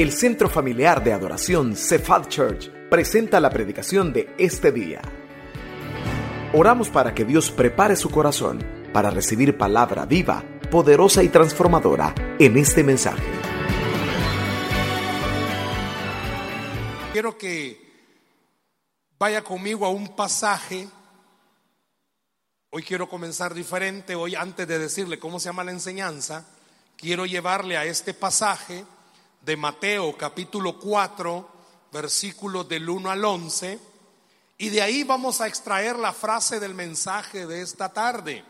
El Centro Familiar de Adoración Cephal Church presenta la predicación de este día. Oramos para que Dios prepare su corazón para recibir palabra viva, poderosa y transformadora en este mensaje. Quiero que vaya conmigo a un pasaje. Hoy quiero comenzar diferente. Hoy antes de decirle cómo se llama la enseñanza, quiero llevarle a este pasaje de Mateo capítulo 4, versículos del 1 al 11. Y de ahí vamos a extraer la frase del mensaje de esta tarde.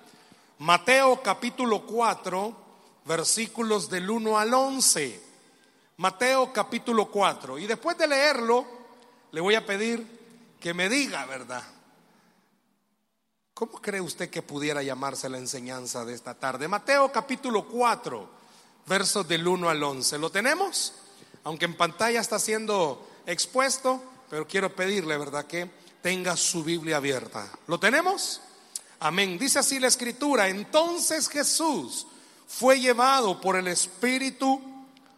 Mateo capítulo 4, versículos del 1 al 11. Mateo capítulo 4. Y después de leerlo, le voy a pedir que me diga, ¿verdad? ¿Cómo cree usted que pudiera llamarse la enseñanza de esta tarde? Mateo capítulo 4 versos del 1 al 11. ¿Lo tenemos? Aunque en pantalla está siendo expuesto, pero quiero pedirle, ¿verdad?, que tenga su Biblia abierta. ¿Lo tenemos? Amén. Dice así la escritura. Entonces Jesús fue llevado por el Espíritu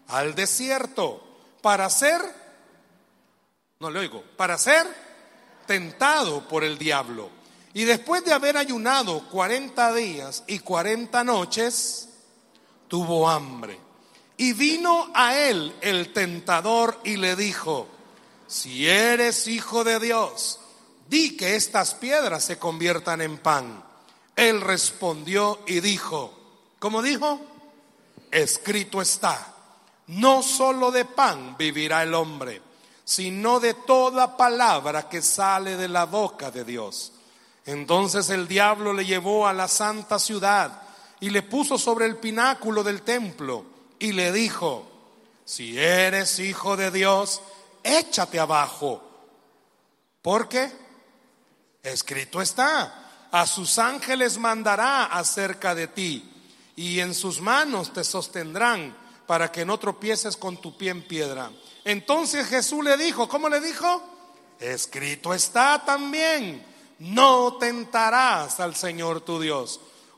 al desierto para ser, no le oigo, para ser tentado por el diablo. Y después de haber ayunado 40 días y 40 noches, tuvo hambre. Y vino a él el tentador y le dijo, si eres hijo de Dios, di que estas piedras se conviertan en pan. Él respondió y dijo, ¿cómo dijo? Escrito está, no solo de pan vivirá el hombre, sino de toda palabra que sale de la boca de Dios. Entonces el diablo le llevó a la santa ciudad y le puso sobre el pináculo del templo y le dijo, si eres hijo de Dios, échate abajo. Porque escrito está, a sus ángeles mandará acerca de ti y en sus manos te sostendrán para que no tropieces con tu pie en piedra. Entonces Jesús le dijo, ¿cómo le dijo? Escrito está también, no tentarás al Señor tu Dios.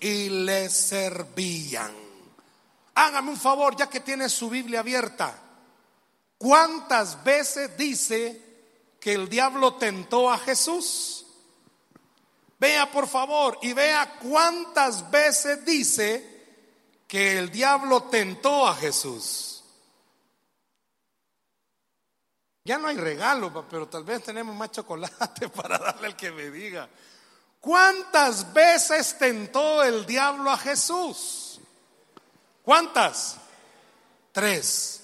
y le servían. Hágame un favor, ya que tiene su Biblia abierta. ¿Cuántas veces dice que el diablo tentó a Jesús? Vea por favor y vea cuántas veces dice que el diablo tentó a Jesús. Ya no hay regalo, pero tal vez tenemos más chocolate para darle al que me diga. ¿Cuántas veces tentó el diablo a Jesús? ¿Cuántas? Tres.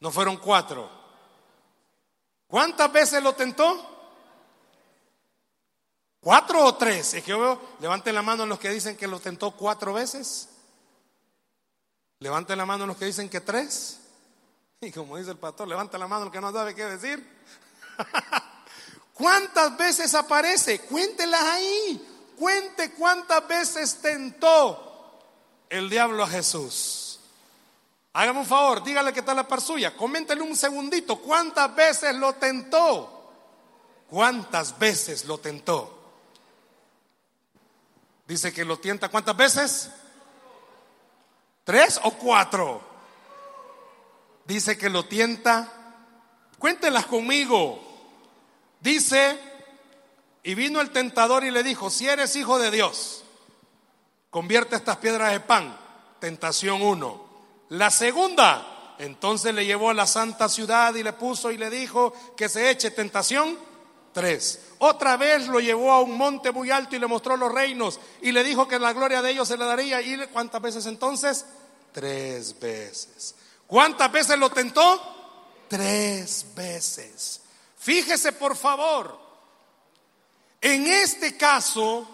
No fueron cuatro. ¿Cuántas veces lo tentó? ¿Cuatro o tres? Levanten la mano los que dicen que lo tentó cuatro veces. Levanten la mano los que dicen que tres. Y como dice el pastor, levanta la mano el que no sabe qué decir. ¿Cuántas veces aparece? Cuéntelas ahí. Cuente cuántas veces tentó el diablo a Jesús. Hágame un favor, dígale que está la par suya. Coméntele un segundito. ¿Cuántas veces lo tentó? ¿Cuántas veces lo tentó? Dice que lo tienta cuántas veces? ¿Tres o cuatro? Dice que lo tienta. Cuéntelas conmigo. Dice, y vino el tentador y le dijo, si eres hijo de Dios, convierte estas piedras de pan. Tentación uno. La segunda, entonces le llevó a la santa ciudad y le puso y le dijo que se eche tentación. Tres. Otra vez lo llevó a un monte muy alto y le mostró los reinos y le dijo que la gloria de ellos se le daría. ¿Y cuántas veces entonces? Tres veces. ¿Cuántas veces lo tentó? Tres veces. Fíjese por favor, en este caso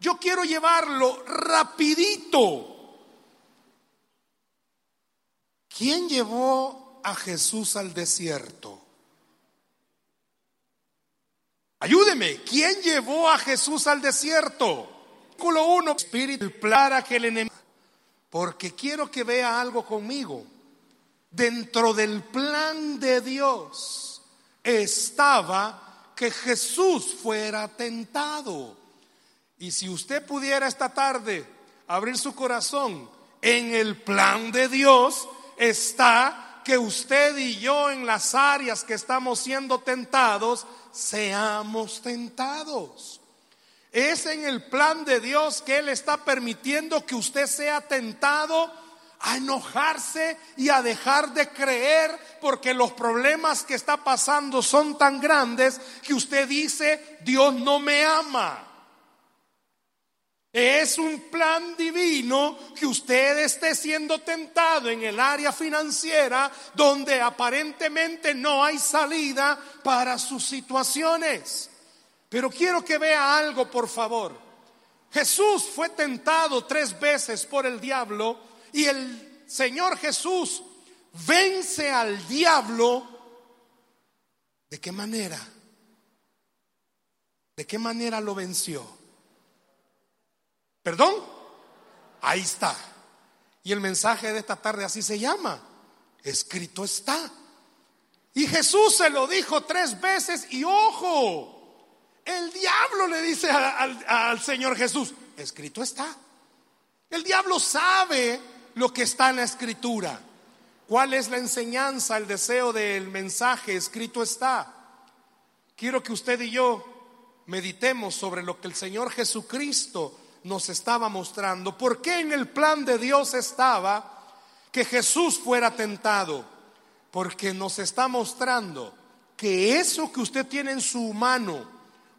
yo quiero llevarlo rapidito. ¿Quién llevó a Jesús al desierto? Ayúdeme, ¿quién llevó a Jesús al desierto? Versículo 1, Espíritu para que el enemigo, porque quiero que vea algo conmigo. Dentro del plan de Dios estaba que Jesús fuera tentado. Y si usted pudiera esta tarde abrir su corazón, en el plan de Dios está que usted y yo en las áreas que estamos siendo tentados, seamos tentados. Es en el plan de Dios que Él está permitiendo que usted sea tentado a enojarse y a dejar de creer porque los problemas que está pasando son tan grandes que usted dice, Dios no me ama. Es un plan divino que usted esté siendo tentado en el área financiera donde aparentemente no hay salida para sus situaciones. Pero quiero que vea algo, por favor. Jesús fue tentado tres veces por el diablo y el Señor Jesús vence al diablo. ¿De qué manera? ¿De qué manera lo venció? ¿Perdón? Ahí está. Y el mensaje de esta tarde así se llama. Escrito está. Y Jesús se lo dijo tres veces y ojo, el diablo le dice al, Señor Jesús, escrito está. El diablo sabe lo que está en la escritura. ¿Cuál es la enseñanza, el deseo del mensaje? Escrito está. Quiero que usted y yo meditemos sobre lo que el Señor Jesucristo nos estaba mostrando, por qué en el plan de Dios estaba que Jesús fuera tentado, porque nos está mostrando que eso que usted tiene en su mano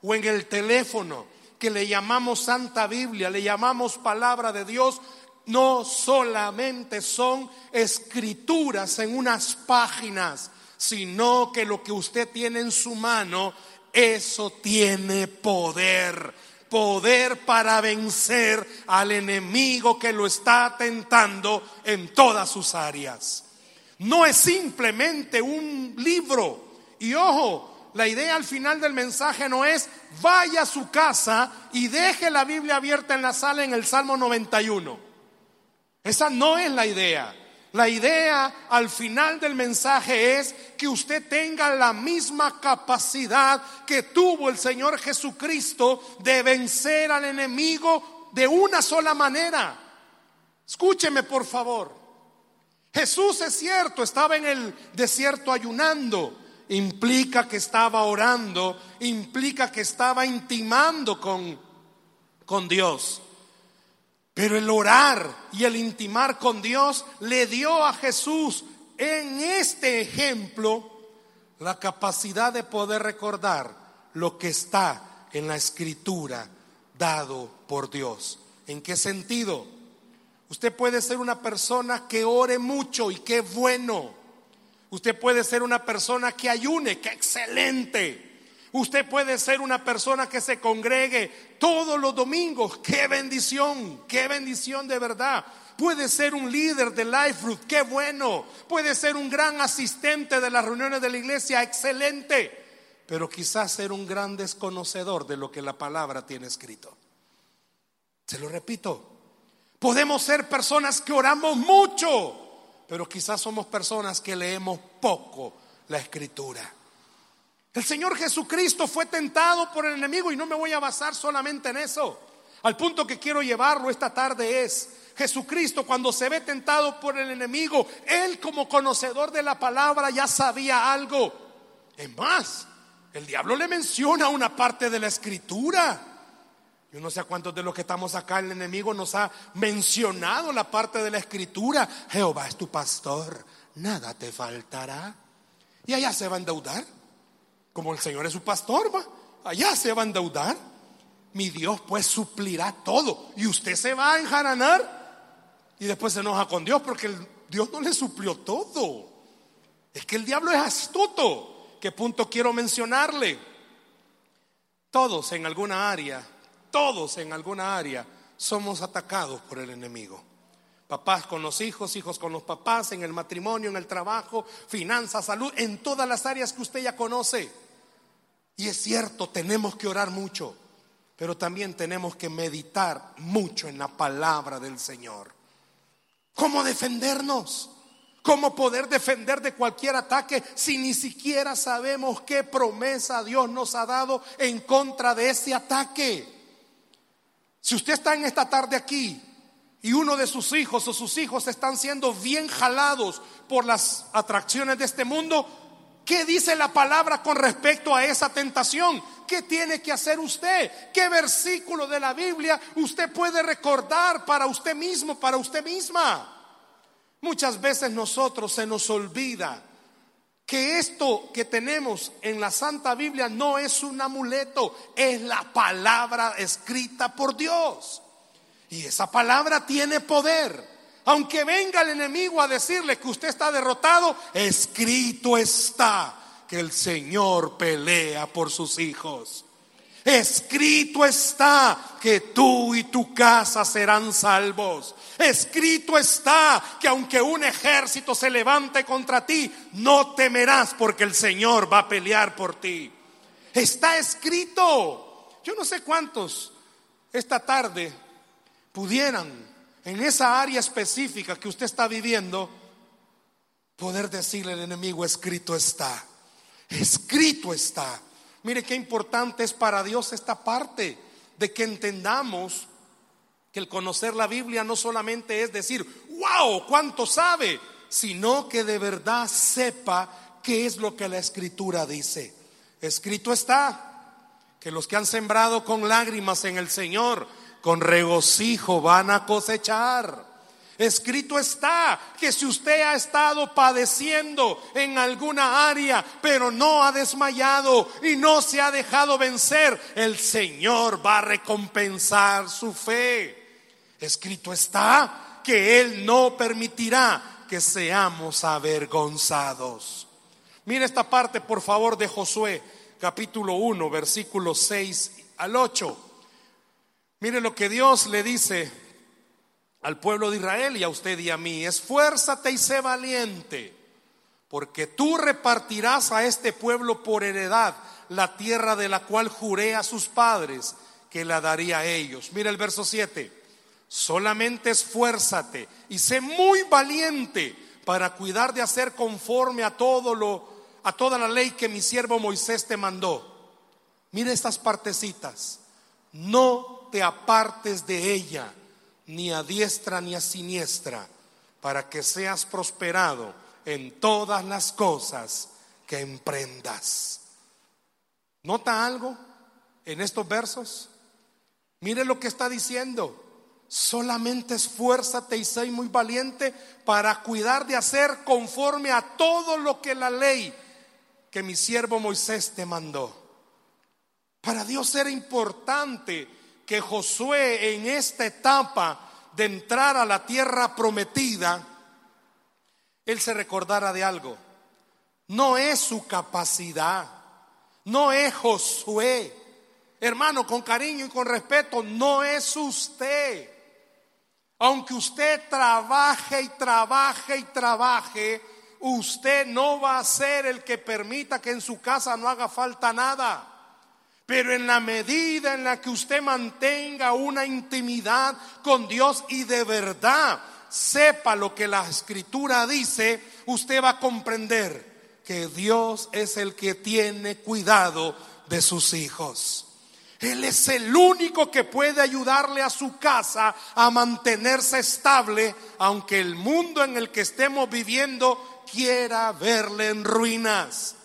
o en el teléfono, que le llamamos Santa Biblia, le llamamos palabra de Dios, no solamente son escrituras en unas páginas, sino que lo que usted tiene en su mano, eso tiene poder poder para vencer al enemigo que lo está tentando en todas sus áreas. No es simplemente un libro. Y ojo, la idea al final del mensaje no es vaya a su casa y deje la Biblia abierta en la sala en el Salmo 91. Esa no es la idea. La idea al final del mensaje es que usted tenga la misma capacidad que tuvo el Señor Jesucristo de vencer al enemigo de una sola manera. Escúcheme por favor. Jesús es cierto, estaba en el desierto ayunando. Implica que estaba orando, implica que estaba intimando con, con Dios. Pero el orar y el intimar con Dios le dio a Jesús en este ejemplo la capacidad de poder recordar lo que está en la escritura dado por Dios. ¿En qué sentido? Usted puede ser una persona que ore mucho y qué bueno. Usted puede ser una persona que ayune, qué excelente. Usted puede ser una persona que se congregue todos los domingos. Qué bendición, qué bendición de verdad. Puede ser un líder de Life Root, qué bueno. Puede ser un gran asistente de las reuniones de la iglesia, excelente. Pero quizás ser un gran desconocedor de lo que la palabra tiene escrito. Se lo repito. Podemos ser personas que oramos mucho, pero quizás somos personas que leemos poco la escritura. El Señor Jesucristo fue tentado por el enemigo y no me voy a basar solamente en eso. Al punto que quiero llevarlo esta tarde es, Jesucristo cuando se ve tentado por el enemigo, Él como conocedor de la palabra ya sabía algo. Es más, el diablo le menciona una parte de la escritura. Yo no sé a cuántos de los que estamos acá, el enemigo nos ha mencionado la parte de la escritura. Jehová es tu pastor, nada te faltará. Y allá se va a endeudar. Como el Señor es su pastor, va, allá se va a endeudar. Mi Dios pues suplirá todo. Y usted se va a enjaranar y después se enoja con Dios porque Dios no le suplió todo. Es que el diablo es astuto. ¿Qué punto quiero mencionarle? Todos en alguna área, todos en alguna área somos atacados por el enemigo. Papás con los hijos, hijos con los papás, en el matrimonio, en el trabajo, finanzas, salud, en todas las áreas que usted ya conoce. Y es cierto, tenemos que orar mucho, pero también tenemos que meditar mucho en la palabra del Señor. ¿Cómo defendernos? ¿Cómo poder defender de cualquier ataque si ni siquiera sabemos qué promesa Dios nos ha dado en contra de ese ataque? Si usted está en esta tarde aquí y uno de sus hijos o sus hijos están siendo bien jalados por las atracciones de este mundo, ¿qué dice la palabra con respecto a esa tentación? ¿Qué tiene que hacer usted? ¿Qué versículo de la Biblia usted puede recordar para usted mismo, para usted misma? Muchas veces nosotros se nos olvida que esto que tenemos en la Santa Biblia no es un amuleto, es la palabra escrita por Dios. Y esa palabra tiene poder. Aunque venga el enemigo a decirle que usted está derrotado, escrito está que el Señor pelea por sus hijos. Escrito está que tú y tu casa serán salvos. Escrito está que aunque un ejército se levante contra ti, no temerás porque el Señor va a pelear por ti. Está escrito. Yo no sé cuántos esta tarde pudieran en esa área específica que usted está viviendo poder decirle al enemigo, escrito está. Escrito está. Mire qué importante es para Dios esta parte de que entendamos que el conocer la Biblia no solamente es decir, wow, cuánto sabe, sino que de verdad sepa qué es lo que la escritura dice. Escrito está que los que han sembrado con lágrimas en el Señor, con regocijo van a cosechar. Escrito está que si usted ha estado padeciendo en alguna área, pero no ha desmayado y no se ha dejado vencer, el Señor va a recompensar su fe. Escrito está que Él no permitirá que seamos avergonzados. Mire esta parte, por favor, de Josué, capítulo 1, versículos 6 al 8. Mire lo que Dios le dice al pueblo de Israel y a usted y a mí, esfuérzate y sé valiente, porque tú repartirás a este pueblo por heredad la tierra de la cual juré a sus padres que la daría a ellos. Mira el verso 7, solamente esfuérzate y sé muy valiente para cuidar de hacer conforme a todo lo a toda la ley que mi siervo Moisés te mandó. Mira estas partecitas. No te apartes de ella ni a diestra ni a siniestra, para que seas prosperado en todas las cosas que emprendas. ¿Nota algo en estos versos? Mire lo que está diciendo. Solamente esfuérzate y sé muy valiente para cuidar de hacer conforme a todo lo que la ley que mi siervo Moisés te mandó. Para Dios era importante que Josué en esta etapa de entrar a la tierra prometida, él se recordara de algo. No es su capacidad, no es Josué. Hermano, con cariño y con respeto, no es usted. Aunque usted trabaje y trabaje y trabaje, usted no va a ser el que permita que en su casa no haga falta nada. Pero en la medida en la que usted mantenga una intimidad con Dios y de verdad sepa lo que la escritura dice, usted va a comprender que Dios es el que tiene cuidado de sus hijos. Él es el único que puede ayudarle a su casa a mantenerse estable, aunque el mundo en el que estemos viviendo quiera verle en ruinas.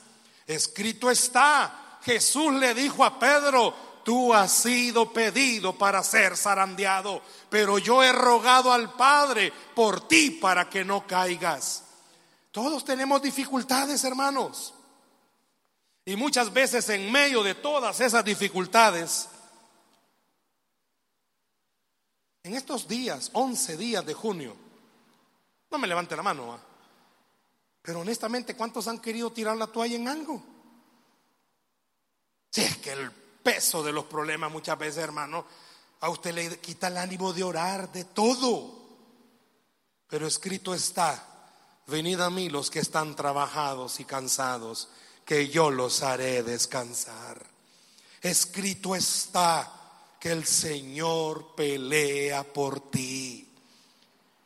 Escrito está, Jesús le dijo a Pedro, tú has sido pedido para ser zarandeado, pero yo he rogado al Padre por ti para que no caigas. Todos tenemos dificultades, hermanos. Y muchas veces en medio de todas esas dificultades, en estos días, 11 días de junio, no me levante la mano, pero honestamente, ¿cuántos han querido tirar la toalla en algo? Si es que el peso de los problemas muchas veces, hermano, a usted le quita el ánimo de orar de todo. Pero escrito está, venid a mí los que están trabajados y cansados, que yo los haré descansar. Escrito está que el Señor pelea por ti.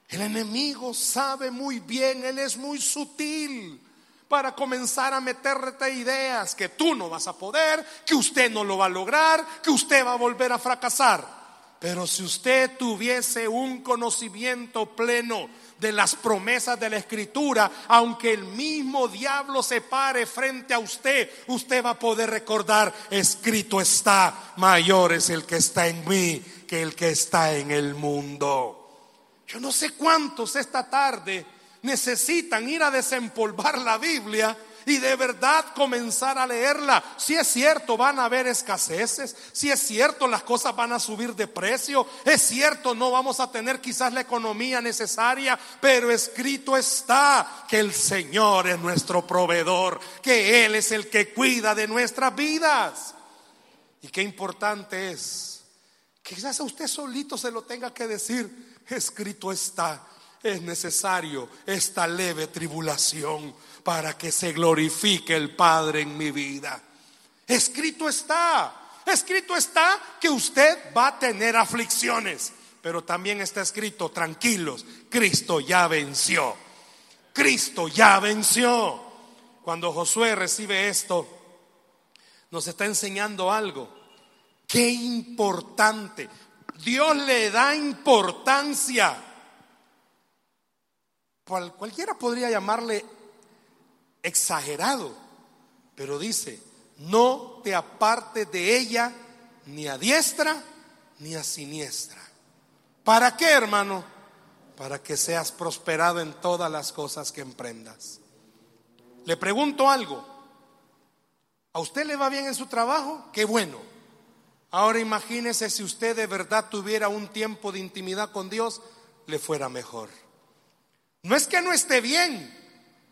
El enemigo sabe muy bien, él es muy sutil para comenzar a meterte ideas que tú no vas a poder, que usted no lo va a lograr, que usted va a volver a fracasar. Pero si usted tuviese un conocimiento pleno de las promesas de la escritura, aunque el mismo diablo se pare frente a usted, usted va a poder recordar, escrito está, mayor es el que está en mí que el que está en el mundo. Yo no sé cuántos esta tarde necesitan ir a desempolvar la Biblia y de verdad comenzar a leerla. Si es cierto, van a haber escaseces. Si es cierto, las cosas van a subir de precio. Es cierto, no vamos a tener quizás la economía necesaria, pero escrito está que el Señor es nuestro proveedor, que Él es el que cuida de nuestras vidas. Y qué importante es que quizás a usted solito se lo tenga que decir escrito está, es necesario esta leve tribulación para que se glorifique el Padre en mi vida. Escrito está, escrito está que usted va a tener aflicciones, pero también está escrito, tranquilos, Cristo ya venció. Cristo ya venció. Cuando Josué recibe esto, nos está enseñando algo. Qué importante. Dios le da importancia. Cualquiera podría llamarle exagerado, pero dice, no te apartes de ella ni a diestra ni a siniestra. ¿Para qué, hermano? Para que seas prosperado en todas las cosas que emprendas. Le pregunto algo. ¿A usted le va bien en su trabajo? Qué bueno. Ahora imagínese si usted de verdad tuviera un tiempo de intimidad con Dios, le fuera mejor. No es que no esté bien,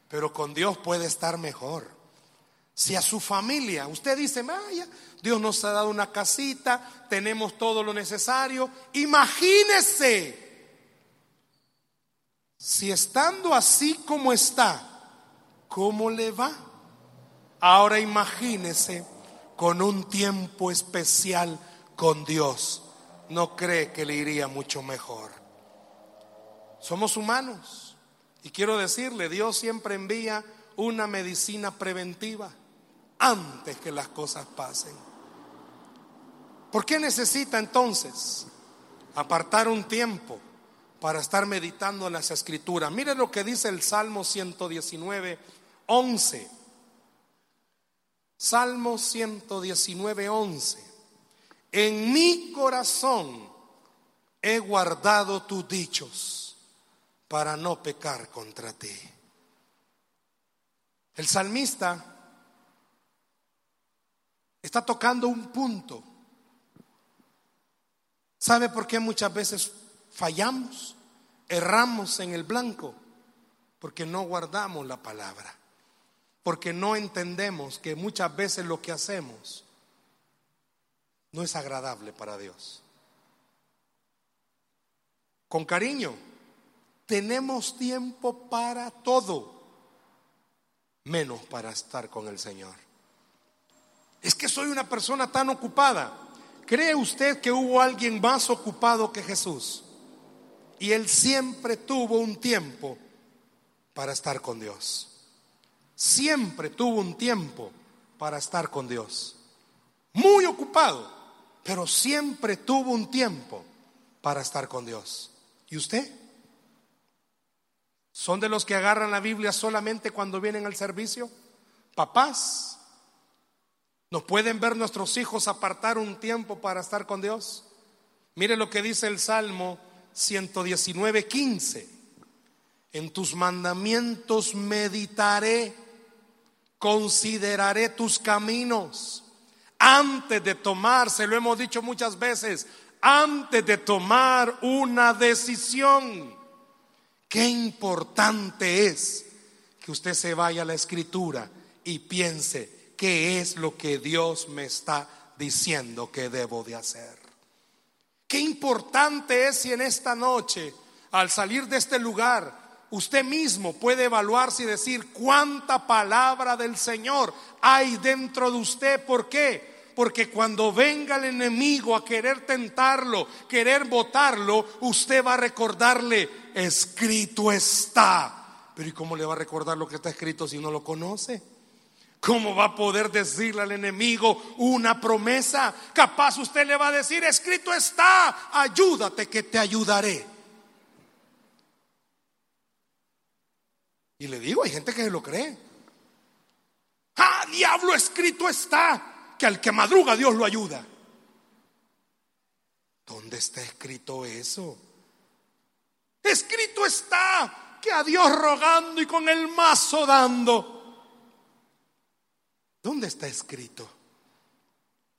pero con Dios puede estar mejor. Si a su familia, usted dice, vaya, Dios nos ha dado una casita, tenemos todo lo necesario, imagínese si estando así como está, ¿cómo le va? Ahora imagínese con un tiempo especial con Dios, no cree que le iría mucho mejor. Somos humanos y quiero decirle, Dios siempre envía una medicina preventiva antes que las cosas pasen. ¿Por qué necesita entonces apartar un tiempo para estar meditando en las escrituras? Mire lo que dice el Salmo 119, 11. Salmo 119, 11. En mi corazón he guardado tus dichos para no pecar contra ti. El salmista está tocando un punto. ¿Sabe por qué muchas veces fallamos? Erramos en el blanco porque no guardamos la palabra porque no entendemos que muchas veces lo que hacemos no es agradable para Dios. Con cariño, tenemos tiempo para todo, menos para estar con el Señor. Es que soy una persona tan ocupada. ¿Cree usted que hubo alguien más ocupado que Jesús? Y él siempre tuvo un tiempo para estar con Dios siempre tuvo un tiempo para estar con Dios. Muy ocupado, pero siempre tuvo un tiempo para estar con Dios. ¿Y usted? ¿Son de los que agarran la Biblia solamente cuando vienen al servicio? Papás, ¿nos pueden ver nuestros hijos apartar un tiempo para estar con Dios? Mire lo que dice el Salmo 119, 15. En tus mandamientos meditaré consideraré tus caminos. Antes de tomar, se lo hemos dicho muchas veces, antes de tomar una decisión, qué importante es que usted se vaya a la escritura y piense qué es lo que Dios me está diciendo que debo de hacer. Qué importante es si en esta noche, al salir de este lugar, usted mismo puede evaluarse y decir cuánta palabra del Señor hay dentro de usted. ¿Por qué? Porque cuando venga el enemigo a querer tentarlo, querer botarlo, usted va a recordarle, escrito está. Pero ¿y cómo le va a recordar lo que está escrito si no lo conoce? ¿Cómo va a poder decirle al enemigo una promesa? Capaz usted le va a decir, escrito está, ayúdate que te ayudaré. Y le digo, hay gente que lo cree. Ah, diablo, escrito está, que al que madruga Dios lo ayuda. ¿Dónde está escrito eso? Escrito está que a Dios rogando y con el mazo dando. ¿Dónde está escrito?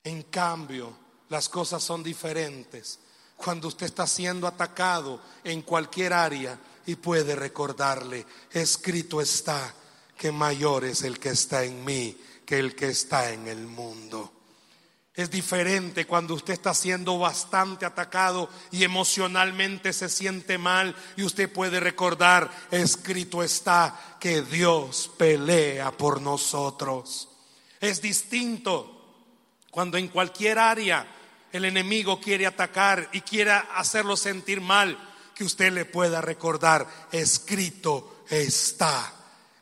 En cambio, las cosas son diferentes cuando usted está siendo atacado en cualquier área y puede recordarle, escrito está que mayor es el que está en mí que el que está en el mundo. Es diferente cuando usted está siendo bastante atacado y emocionalmente se siente mal y usted puede recordar, escrito está que Dios pelea por nosotros. Es distinto cuando en cualquier área el enemigo quiere atacar y quiera hacerlo sentir mal, que usted le pueda recordar, escrito está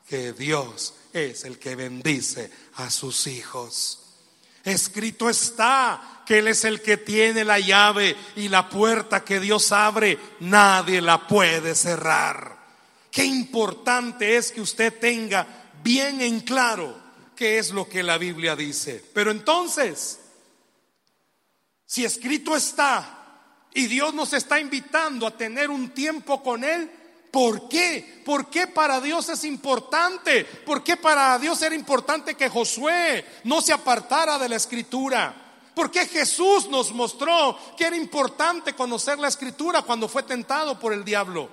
que Dios es el que bendice a sus hijos. Escrito está que Él es el que tiene la llave y la puerta que Dios abre, nadie la puede cerrar. Qué importante es que usted tenga bien en claro qué es lo que la Biblia dice. Pero entonces, si escrito está y Dios nos está invitando a tener un tiempo con Él, ¿por qué? ¿Por qué para Dios es importante? ¿Por qué para Dios era importante que Josué no se apartara de la escritura? ¿Por qué Jesús nos mostró que era importante conocer la escritura cuando fue tentado por el diablo?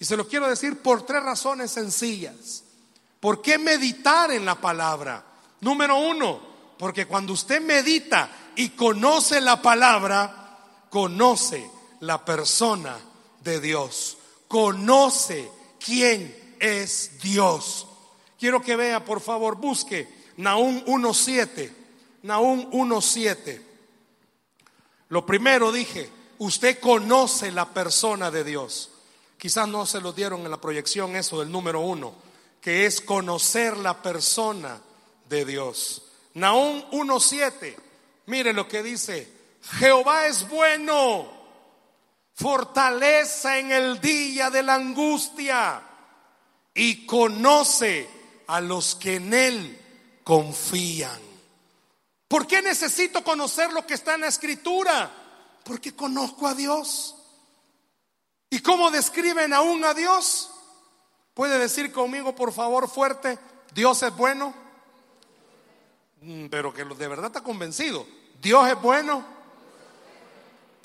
Y se lo quiero decir por tres razones sencillas. ¿Por qué meditar en la palabra? Número uno, porque cuando usted medita y conoce la palabra, conoce la persona de Dios, conoce quién es Dios. Quiero que vea, por favor, busque Nahum 1.7. Nahum 1.7. Lo primero dije, usted conoce la persona de Dios. Quizás no se lo dieron en la proyección eso del número uno que es conocer la persona de Dios. Nahum 1.7, mire lo que dice, Jehová es bueno, fortaleza en el día de la angustia y conoce a los que en él confían. ¿Por qué necesito conocer lo que está en la escritura? Porque conozco a Dios. ¿Y cómo describen aún a Dios? ¿Puede decir conmigo, por favor, fuerte, Dios es bueno? Mm, pero que de verdad está convencido. Dios es bueno.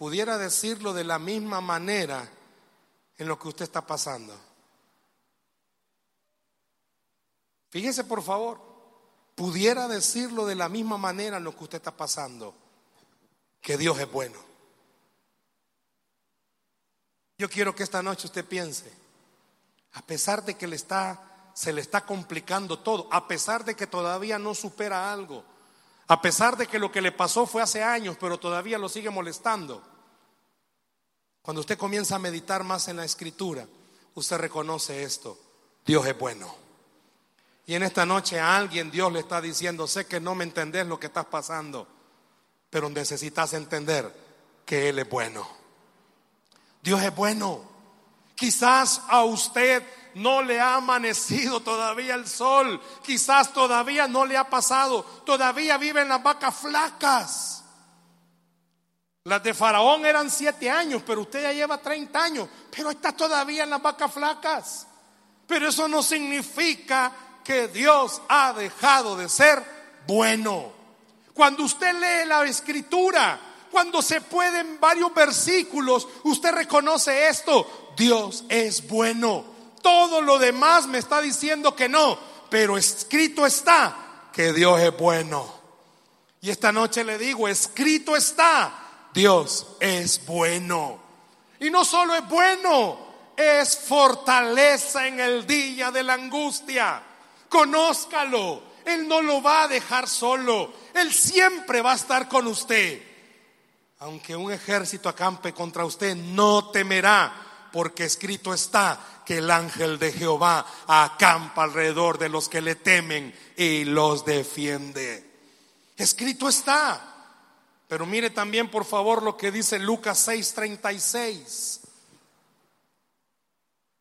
Pudiera decirlo de la misma manera en lo que usted está pasando. Fíjese, por favor, pudiera decirlo de la misma manera en lo que usted está pasando, que Dios es bueno. Yo quiero que esta noche usted piense, a pesar de que le está, se le está complicando todo, a pesar de que todavía no supera algo, a pesar de que lo que le pasó fue hace años, pero todavía lo sigue molestando. Cuando usted comienza a meditar más en la escritura, usted reconoce esto, Dios es bueno. Y en esta noche a alguien Dios le está diciendo, sé que no me entendés lo que estás pasando, pero necesitas entender que Él es bueno. Dios es bueno. Quizás a usted no le ha amanecido todavía el sol, quizás todavía no le ha pasado, todavía viven las vacas flacas. Las de Faraón eran siete años, pero usted ya lleva 30 años, pero está todavía en las vacas flacas. Pero eso no significa que Dios ha dejado de ser bueno. Cuando usted lee la escritura, cuando se puede en varios versículos, usted reconoce esto. Dios es bueno. Todo lo demás me está diciendo que no, pero escrito está que Dios es bueno. Y esta noche le digo, escrito está, Dios es bueno. Y no solo es bueno, es fortaleza en el día de la angustia. Conózcalo. Él no lo va a dejar solo. Él siempre va a estar con usted. Aunque un ejército acampe contra usted, no temerá, porque escrito está que el ángel de Jehová acampa alrededor de los que le temen y los defiende. Escrito está. Pero mire también, por favor, lo que dice Lucas 6:36.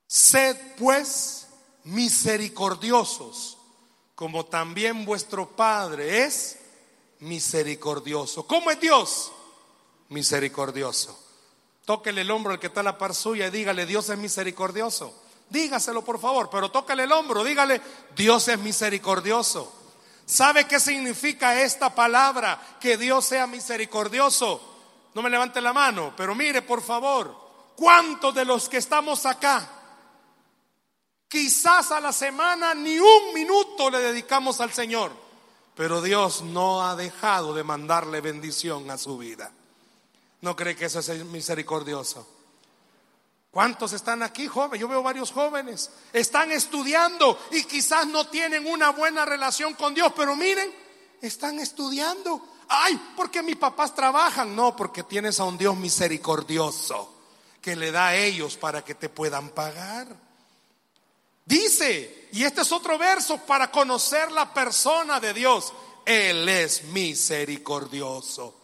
Sed pues misericordiosos, como también vuestro Padre es misericordioso. ¿Cómo es Dios? Misericordioso. Tóquele el hombro al que está a la par suya y dígale, Dios es misericordioso. Dígaselo por favor, pero tócale el hombro, dígale, Dios es misericordioso. ¿Sabe qué significa esta palabra? Que Dios sea misericordioso. No me levante la mano, pero mire por favor, ¿cuántos de los que estamos acá? Quizás a la semana ni un minuto le dedicamos al Señor, pero Dios no ha dejado de mandarle bendición a su vida. ¿No cree que eso es misericordioso? ¿Cuántos están aquí jóvenes? Yo veo varios jóvenes. Están estudiando y quizás no tienen una buena relación con Dios, pero miren, están estudiando. Ay, porque mis papás trabajan. No, porque tienes a un Dios misericordioso que le da a ellos para que te puedan pagar. Dice, y este es otro verso para conocer la persona de Dios. Él es misericordioso.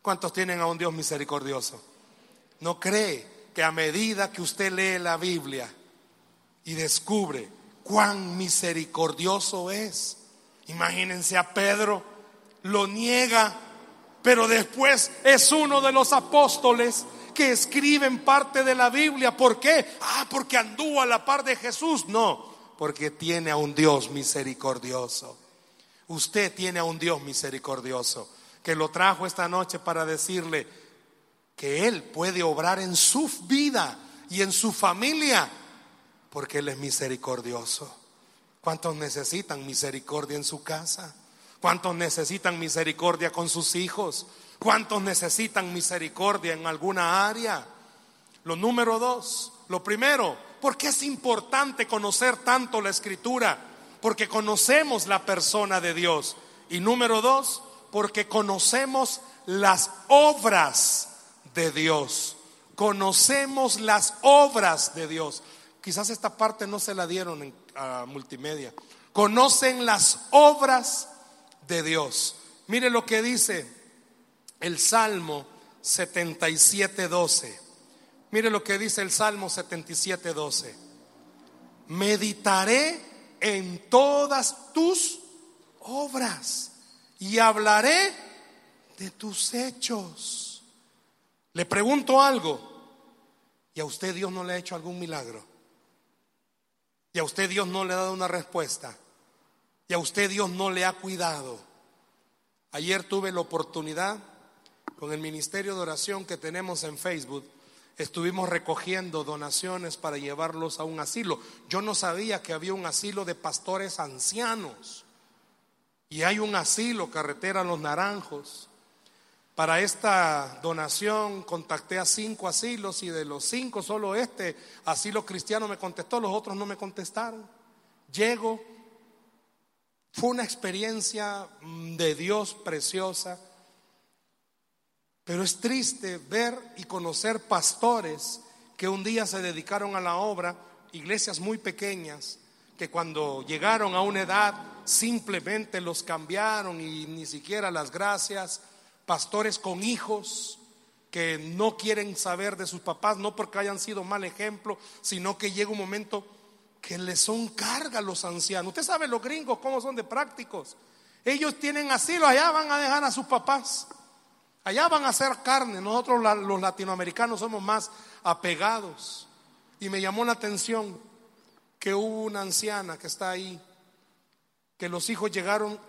¿Cuántos tienen a un Dios misericordioso? ¿No cree? Que a medida que usted lee la Biblia y descubre cuán misericordioso es, imagínense a Pedro, lo niega, pero después es uno de los apóstoles que escriben parte de la Biblia. ¿Por qué? Ah, porque anduvo a la par de Jesús. No, porque tiene a un Dios misericordioso. Usted tiene a un Dios misericordioso que lo trajo esta noche para decirle, que Él puede obrar en su vida y en su familia, porque Él es misericordioso. ¿Cuántos necesitan misericordia en su casa? ¿Cuántos necesitan misericordia con sus hijos? ¿Cuántos necesitan misericordia en alguna área? Lo número dos, lo primero, porque es importante conocer tanto la escritura? Porque conocemos la persona de Dios. Y número dos, porque conocemos las obras de Dios. Conocemos las obras de Dios. Quizás esta parte no se la dieron en multimedia. Conocen las obras de Dios. Mire lo que dice el Salmo 77:12. Mire lo que dice el Salmo 77:12. Meditaré en todas tus obras y hablaré de tus hechos. Le pregunto algo. ¿Y a usted Dios no le ha hecho algún milagro? ¿Y a usted Dios no le ha dado una respuesta? ¿Y a usted Dios no le ha cuidado? Ayer tuve la oportunidad con el ministerio de oración que tenemos en Facebook. Estuvimos recogiendo donaciones para llevarlos a un asilo. Yo no sabía que había un asilo de pastores ancianos. Y hay un asilo, carretera Los Naranjos. Para esta donación contacté a cinco asilos y de los cinco solo este asilo cristiano me contestó, los otros no me contestaron. Llego, fue una experiencia mm, de Dios preciosa, pero es triste ver y conocer pastores que un día se dedicaron a la obra, iglesias muy pequeñas, que cuando llegaron a una edad simplemente los cambiaron y ni siquiera las gracias pastores con hijos que no quieren saber de sus papás, no porque hayan sido mal ejemplo, sino que llega un momento que les son carga a los ancianos. Usted sabe los gringos cómo son de prácticos. Ellos tienen asilo, allá van a dejar a sus papás. Allá van a hacer carne. Nosotros los latinoamericanos somos más apegados. Y me llamó la atención que hubo una anciana que está ahí, que los hijos llegaron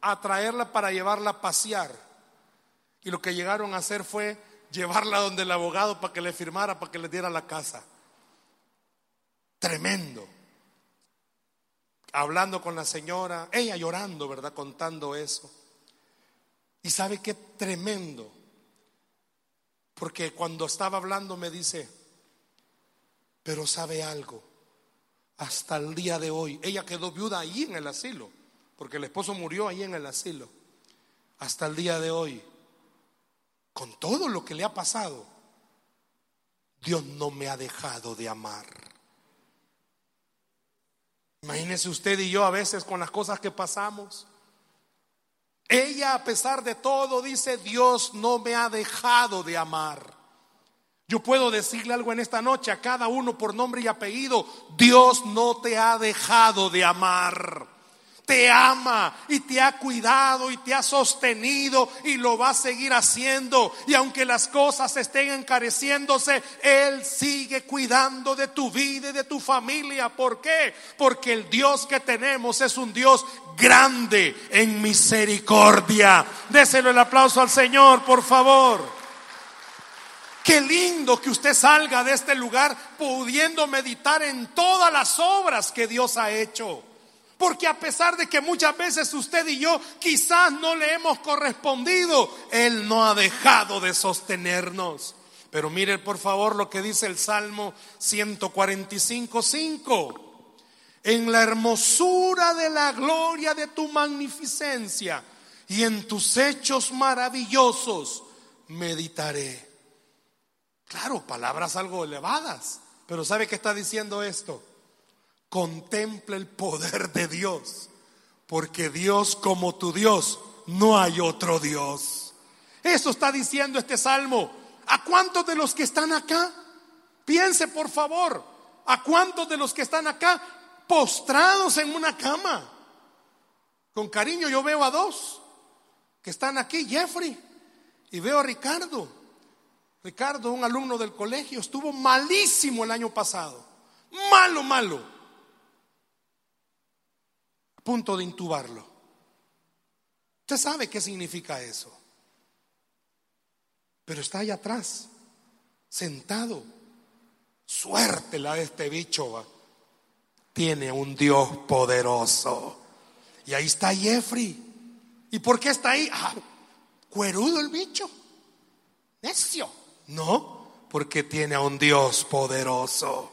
a traerla para llevarla a pasear. Y lo que llegaron a hacer fue llevarla donde el abogado para que le firmara, para que le diera la casa. Tremendo. Hablando con la señora, ella llorando, ¿verdad? Contando eso. Y sabe qué tremendo. Porque cuando estaba hablando me dice, Pero sabe algo, hasta el día de hoy, ella quedó viuda ahí en el asilo, porque el esposo murió ahí en el asilo. Hasta el día de hoy, con todo lo que le ha pasado, Dios no me ha dejado de amar. Imagínese usted y yo a veces con las cosas que pasamos. Ella, a pesar de todo, dice, Dios no me ha dejado de amar. Yo puedo decirle algo en esta noche a cada uno por nombre y apellido. Dios no te ha dejado de amar te ama y te ha cuidado y te ha sostenido y lo va a seguir haciendo. Y aunque las cosas estén encareciéndose, Él sigue cuidando de tu vida y de tu familia. ¿Por qué? Porque el Dios que tenemos es un Dios grande en misericordia. Déselo el aplauso al Señor, por favor. Qué lindo que usted salga de este lugar pudiendo meditar en todas las obras que Dios ha hecho. Porque a pesar de que muchas veces usted y yo quizás no le hemos correspondido, Él no ha dejado de sostenernos. Pero mire por favor lo que dice el Salmo 145, 5. En la hermosura de la gloria de tu magnificencia y en tus hechos maravillosos meditaré. Claro, palabras algo elevadas, pero ¿sabe qué está diciendo esto? Contempla el poder de Dios, porque Dios como tu Dios, no hay otro Dios. Eso está diciendo este salmo. ¿A cuántos de los que están acá? Piense por favor, ¿a cuántos de los que están acá postrados en una cama? Con cariño yo veo a dos que están aquí, Jeffrey, y veo a Ricardo. Ricardo, un alumno del colegio, estuvo malísimo el año pasado. Malo, malo punto de intubarlo. Usted sabe qué significa eso. Pero está ahí atrás, sentado. Suerte la de este bicho. ¿va? Tiene un Dios poderoso. Y ahí está Jeffrey. ¿Y por qué está ahí? Ah, cuerudo el bicho. Necio. No, porque tiene a un Dios poderoso.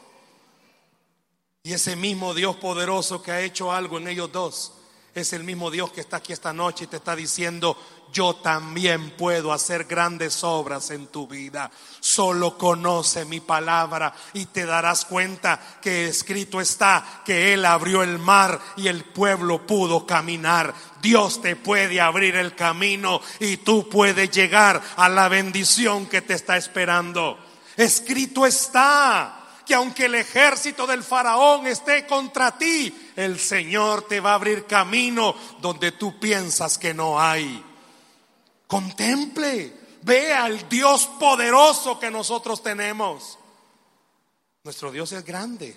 Y ese mismo Dios poderoso que ha hecho algo en ellos dos, es el mismo Dios que está aquí esta noche y te está diciendo, yo también puedo hacer grandes obras en tu vida. Solo conoce mi palabra y te darás cuenta que escrito está que Él abrió el mar y el pueblo pudo caminar. Dios te puede abrir el camino y tú puedes llegar a la bendición que te está esperando. Escrito está que aunque el ejército del faraón esté contra ti, el Señor te va a abrir camino donde tú piensas que no hay. Contemple, vea el Dios poderoso que nosotros tenemos. Nuestro Dios es grande,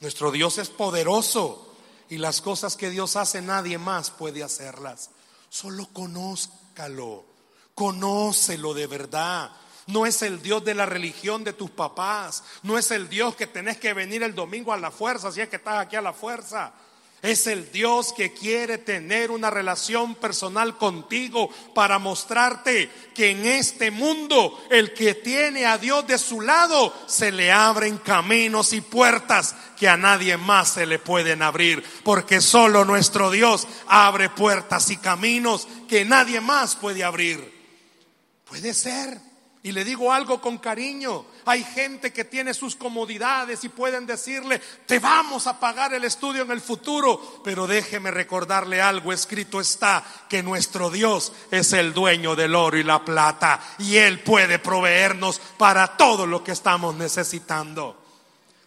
nuestro Dios es poderoso y las cosas que Dios hace nadie más puede hacerlas. Solo conózcalo, conócelo de verdad. No es el Dios de la religión de tus papás. No es el Dios que tenés que venir el domingo a la fuerza, si es que estás aquí a la fuerza. Es el Dios que quiere tener una relación personal contigo para mostrarte que en este mundo el que tiene a Dios de su lado se le abren caminos y puertas que a nadie más se le pueden abrir. Porque solo nuestro Dios abre puertas y caminos que nadie más puede abrir. Puede ser y le digo algo con cariño. Hay gente que tiene sus comodidades y pueden decirle, te vamos a pagar el estudio en el futuro. Pero déjeme recordarle algo, escrito está que nuestro Dios es el dueño del oro y la plata y Él puede proveernos para todo lo que estamos necesitando.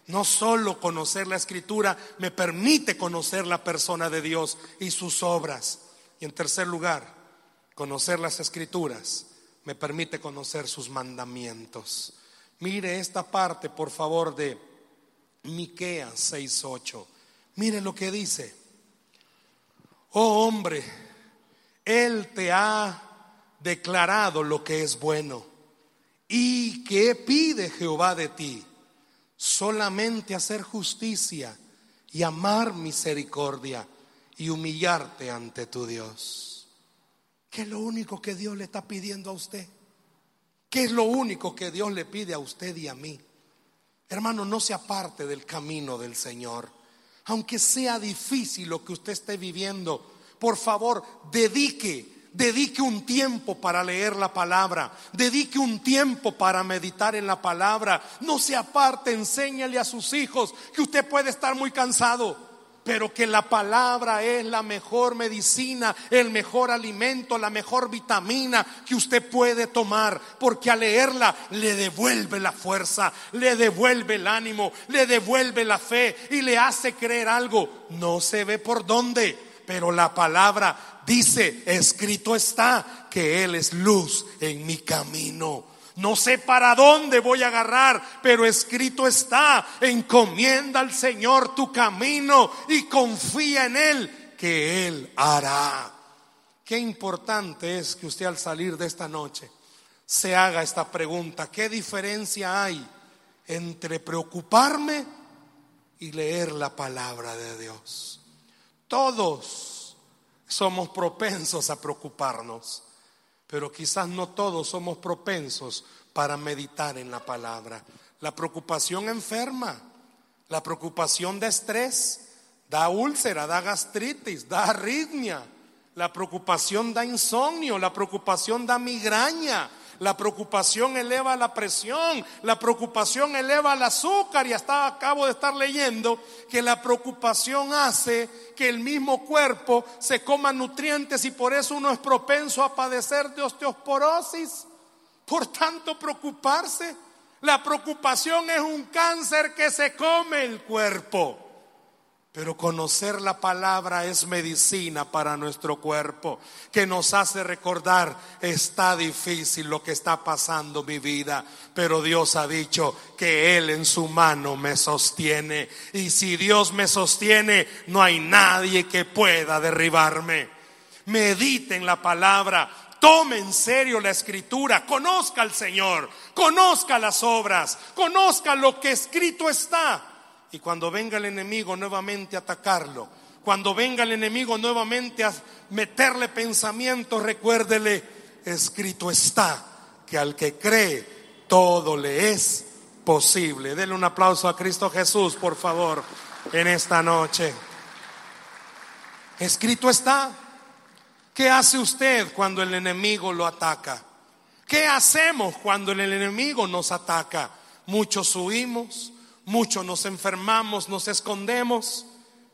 No solo conocer la escritura me permite conocer la persona de Dios y sus obras. Y en tercer lugar, conocer las escrituras me permite conocer sus mandamientos. Mire esta parte, por favor, de Miqueas 6:8. Mire lo que dice. Oh hombre, él te ha declarado lo que es bueno. ¿Y qué pide Jehová de ti? Solamente hacer justicia y amar misericordia y humillarte ante tu Dios. ¿Qué es lo único que Dios le está pidiendo a usted? ¿Qué es lo único que Dios le pide a usted y a mí? Hermano, no se aparte del camino del Señor. Aunque sea difícil lo que usted esté viviendo, por favor, dedique dedique un tiempo para leer la palabra, dedique un tiempo para meditar en la palabra. No se aparte, enséñale a sus hijos que usted puede estar muy cansado, pero que la palabra es la mejor medicina, el mejor alimento, la mejor vitamina que usted puede tomar, porque al leerla le devuelve la fuerza, le devuelve el ánimo, le devuelve la fe y le hace creer algo. No se ve por dónde, pero la palabra dice, escrito está que Él es luz en mi camino. No sé para dónde voy a agarrar, pero escrito está, encomienda al Señor tu camino y confía en Él, que Él hará. Qué importante es que usted al salir de esta noche se haga esta pregunta, ¿qué diferencia hay entre preocuparme y leer la palabra de Dios? Todos somos propensos a preocuparnos, pero quizás no todos somos propensos para meditar en la palabra. La preocupación enferma, la preocupación de estrés, da úlcera, da gastritis, da arritmia, la preocupación da insomnio, la preocupación da migraña, la preocupación eleva la presión, la preocupación eleva el azúcar y hasta acabo de estar leyendo que la preocupación hace que el mismo cuerpo se coma nutrientes y por eso uno es propenso a padecer de osteoporosis. Por tanto, preocuparse, la preocupación es un cáncer que se come el cuerpo. Pero conocer la palabra es medicina para nuestro cuerpo, que nos hace recordar, está difícil lo que está pasando mi vida, pero Dios ha dicho que Él en su mano me sostiene. Y si Dios me sostiene, no hay nadie que pueda derribarme. Medite en la palabra, tome en serio la escritura, conozca al Señor, conozca las obras, conozca lo que escrito está y cuando venga el enemigo nuevamente a atacarlo, cuando venga el enemigo nuevamente a meterle pensamientos, recuérdele, escrito está que al que cree todo le es posible. Dele un aplauso a Cristo Jesús, por favor, en esta noche. Escrito está. ¿Qué hace usted cuando el enemigo lo ataca? ¿Qué hacemos cuando el enemigo nos ataca? Muchos huimos, Muchos nos enfermamos, nos escondemos,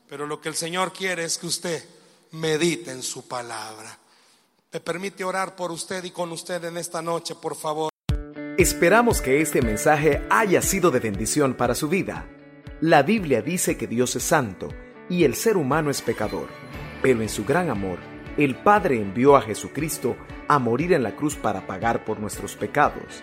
pero lo que el Señor quiere es que usted medite en su palabra. ¿Me permite orar por usted y con usted en esta noche, por favor? Esperamos que este mensaje haya sido de bendición para su vida. La Biblia dice que Dios es santo y el ser humano es pecador, pero en su gran amor, el Padre envió a Jesucristo a morir en la cruz para pagar por nuestros pecados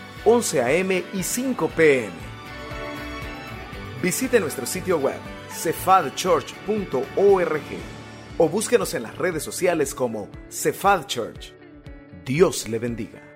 11 a.m. y 5 p.m. Visite nuestro sitio web cefadchurch.org o búsquenos en las redes sociales como Cefad Church. Dios le bendiga.